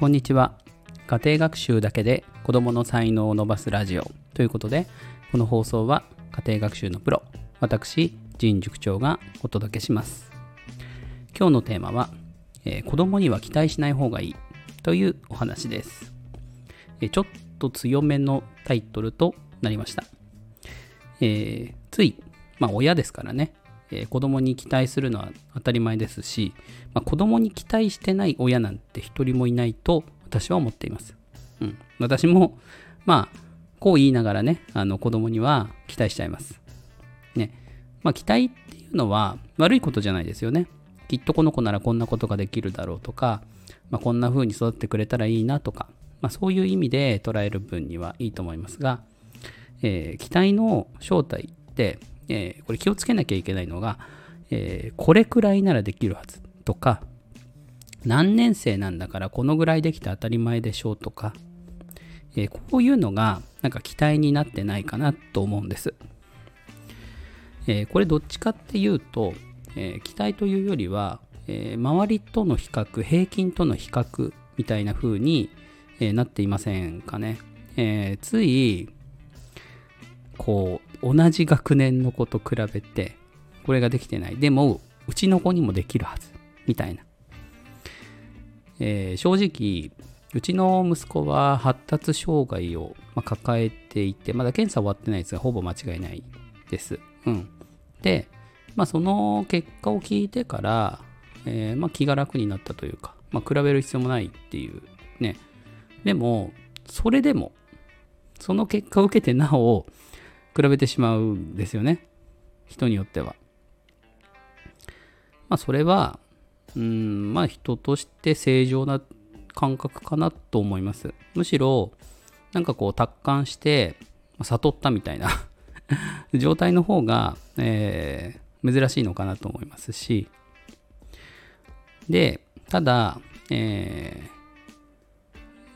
こんにちは。家庭学習だけで子供の才能を伸ばすラジオということで、この放送は家庭学習のプロ、私、陣塾長がお届けします。今日のテーマは、えー子供には期待しない方がいいというお話です。えーちょっと強めのタイトルとなりました。えーつい、まあ親ですからね、えー子供に期待するのは当たり前ですし、まあ、子供に期待してない親なんて一人もいないと私は思っています。うん、私も、まあ、こう言いながらね、あの子供には期待しちゃいます。ね。まあ、期待っていうのは悪いことじゃないですよね。きっとこの子ならこんなことができるだろうとか、まあ、こんな風に育ってくれたらいいなとか、まあ、そういう意味で捉える分にはいいと思いますが、えー期待の正体って、えーこれ気をつけなきゃいけないのが、えーこれくらいならできるはずとか、何年生なんだからこのぐらいできて当たり前でしょうとか、えーこういうのがなんか期待になってないかなと思うんです。えこれどっちかっていうと、えー期待というよりは、え周りとの比較、平均との比較みたいな風に、えなっていませんかね。えつい、こう、同じ学年の子と比べて、これができてない。でも、うちの子にもできるはず。みたいな。えー正直、うちの息子は発達障害をま抱えていて、まだ検査終わってないですが、ほぼ間違いないです。うん。で、まあ、その結果を聞いてから、えーまあ、気が楽になったというか、まあ、比べる必要もないっていうね。でも、それでも、その結果を受けてなお、比べてしまうんですよね。人によっては。まあ、それは、うん、まあ、人として正常な感覚かなと思います。むしろ、なんかこう、達観して、悟ったみたいな 状態の方が、えー珍しいのかなと思いますし、で、ただ、えー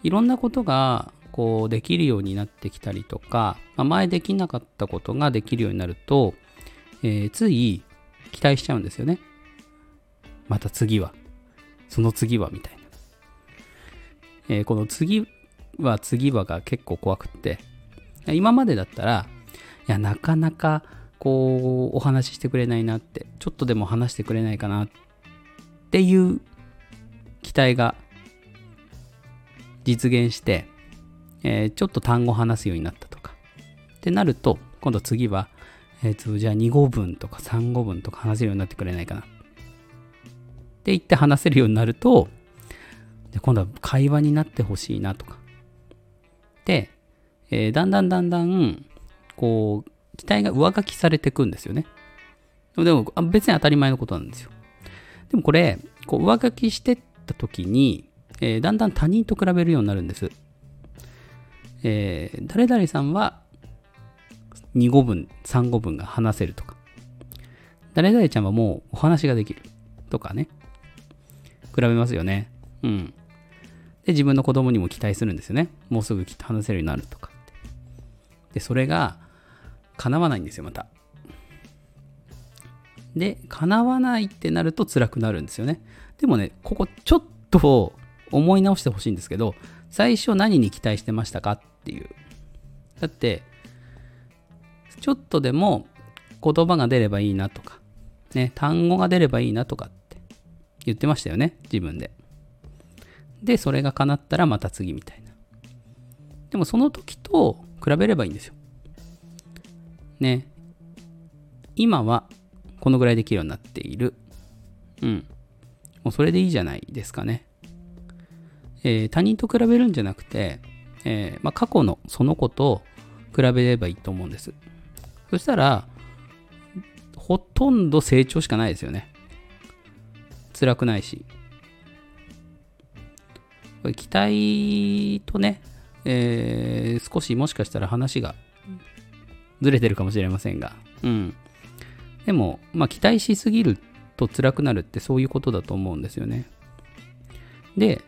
いろんなことがこうできるようになってきたりとか、まあ前できなかったことができるようになると、えーつい期待しちゃうんですよね。また次は、その次はみたいな。えーこの次は次はが結構怖くって、今までだったら、いや、なかなかこうお話ししてくれないなって、ちょっとでも話してくれないかなっていう期待が実現して、えーちょっと単語話すようになったとか。ってなると、今度次は、えーとじゃあ2語分とか3語分とか話せるようになってくれないかな。って言って話せるようになると、で今度は会話になってほしいなとか。で、えーだんだんだんだん、こう、期待が上書きされてくんですよね。でも、別に当たり前のことなんですよ。でもこれ、こう上書きしてった時に、えーだんだん他人と比べるようになるんです。えー誰々さんは2語分、3語分が話せるとか。誰々ちゃんはもうお話ができるとかね。比べますよね。うん。で、自分の子供にも期待するんですよね。もうすぐきっと話せるようになるとか。で、それが叶わないんですよ、また。で、叶わないってなると辛くなるんですよね。でもね、ここちょっと思い直してほしいんですけど、最初何に期待してましたかっていう。だって、ちょっとでも言葉が出ればいいなとか、ね、単語が出ればいいなとかって言ってましたよね、自分で。で、それが叶ったらまた次みたいな。でもその時と比べればいいんですよ。ね。今はこのぐらいできるようになっている。うん。もうそれでいいじゃないですかね。えー他人と比べるんじゃなくて、えーまあ、過去のその子と比べればいいと思うんです。そしたら、ほとんど成長しかないですよね。辛くないし。これ期待とね、えー少しもしかしたら話がずれてるかもしれませんが、うん。でも、まあ、期待しすぎると辛くなるってそういうことだと思うんですよね。で、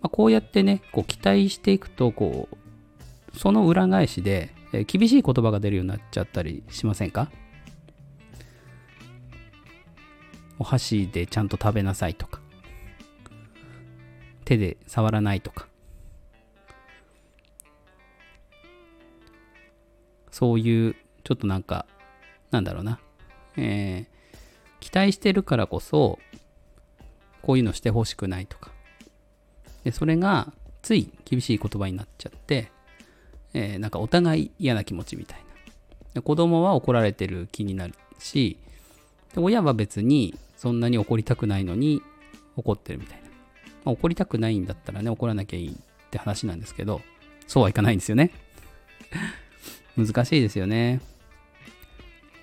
まあ、こうやってね、こう期待していくと、こう、その裏返しで、え厳しい言葉が出るようになっちゃったりしませんか？お箸でちゃんと食べなさいとか。手で触らないとか。そういうちょっとなんかなんだろうな、えー、期待してるからこそこういうのしてほしくないとか。でそれがつい厳しい言葉になっちゃって、えー、なんかお互い嫌な気持ちみたいな。子供は怒られてる気になるしで親は別にそんなに怒りたくないのに怒ってるみたいな、まあ、怒りたくないんだったらね怒らなきゃいいって話なんですけどそうはいかないんですよね。難しいですよね。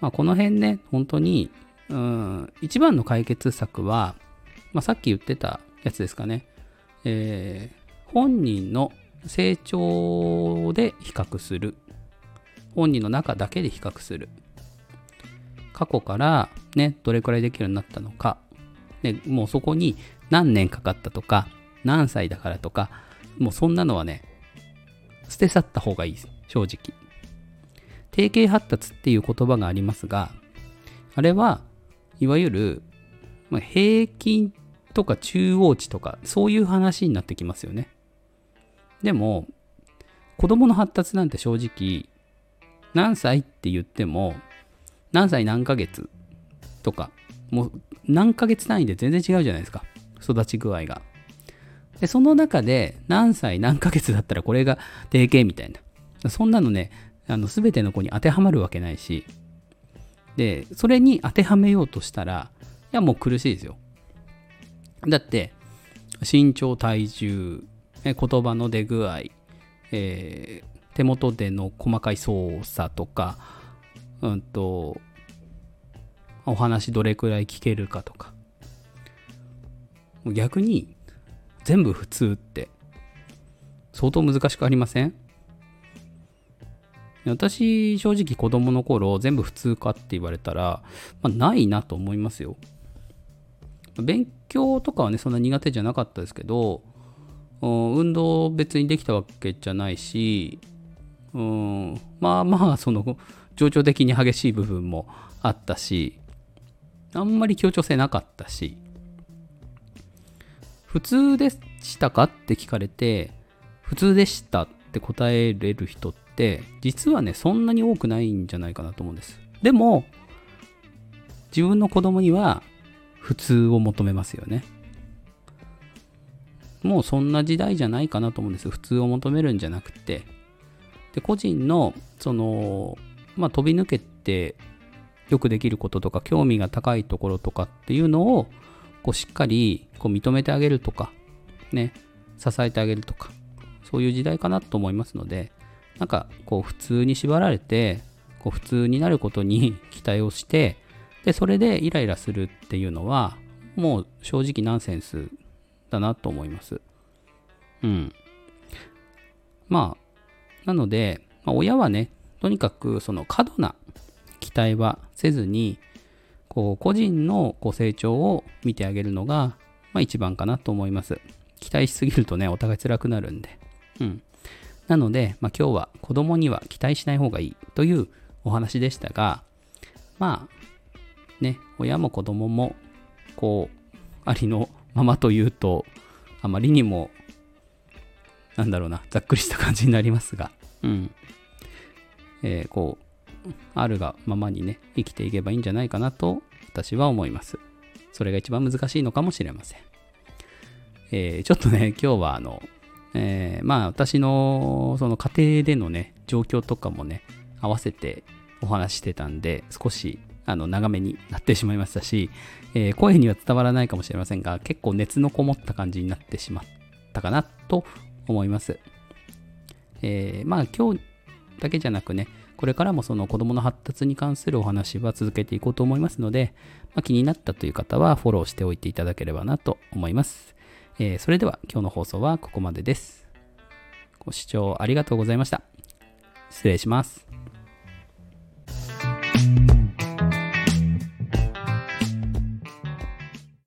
まあこの辺ね本当にうん一番の解決策は、まあ、さっき言ってたやつですかね、えー、本人の成長で比較する。本人の中だけで比較する。過去からね、どれくらいできるようになったのか、ね、もうそこに何年かかったとか、何歳だからとか、もうそんなのはね、捨て去った方がいいです、正直。定型発達っていう言葉がありますが、あれは、いわゆる、ま、平均とか中央値とか、そういう話になってきますよね。でも、子供の発達なんて正直、何歳って言っても、何歳何ヶ月とか、もう何ヶ月単位で全然違うじゃないですか。育ち具合が。で、その中で何歳何ヶ月だったらこれが定型みたいな。そんなのね、あの全ての子に当てはまるわけないし。で、それに当てはめようとしたら、いやもう苦しいですよ。だって、身長、体重、言葉の出具合、えー、手元での細かい操作とか、うんと、お話どれくらい聞けるかとか。逆に、全部普通って相当難しくありません？私、正直子供の頃、全部普通かって言われたら、まあ、ないなと思いますよ。勉強とかはね、そんな苦手じゃなかったですけど、運動別にできたわけじゃないし、うん、まあまあ、その、情緒的に激しい部分もあったし、あんまり協調性なかったし、普通でしたかって聞かれて、普通でしたって答えれる人って、実はね、そんなに多くないんじゃないかなと思うんです。でも、自分の子供には普通を求めますよね。もうそんな時代じゃないかなと思うんです。普通を求めるんじゃなくて。で、個人の、その、まあ、飛び抜けてよくできることとか興味が高いところとかっていうのをこうしっかりこう認めてあげるとかね支えてあげるとかそういう時代かなと思いますのでなんかこう普通に縛られてこう普通になることに期待をしてでそれでイライラするっていうのはもう正直ナンセンスだなと思いますうんまあなので、まあ、親はねとにかくその過度な期待はせずに、こう個人のこ成長を見てあげるのが、まあ、一番かなと思います。期待しすぎるとね、お互い辛くなるんで。うん。なので、まあ、今日は子供には期待しない方がいいというお話でしたが、まあ、ね、親も子供も、こう、ありのままというと、あまりにも、なんだろうな、ざっくりした感じになりますが、うん。えー、こう、あるがままにね、生きていけばいいんじゃないかなと私は思います。それが一番難しいのかもしれません。えー、ちょっとね、今日はあの、えー、まあ私のその家庭でのね、状況とかもね、合わせてお話してたんで、少しあの長めになってしまいましたし、えー、声には伝わらないかもしれませんが、結構熱のこもった感じになってしまったかなと思います。えー、まあ今日だけじゃなくね、これからもその子供の発達に関するお話は続けていこうと思いますので、まあ、気になったという方はフォローしておいていただければなと思います。えー、それでは今日の放送はここまでです。ご視聴ありがとうございました。失礼します。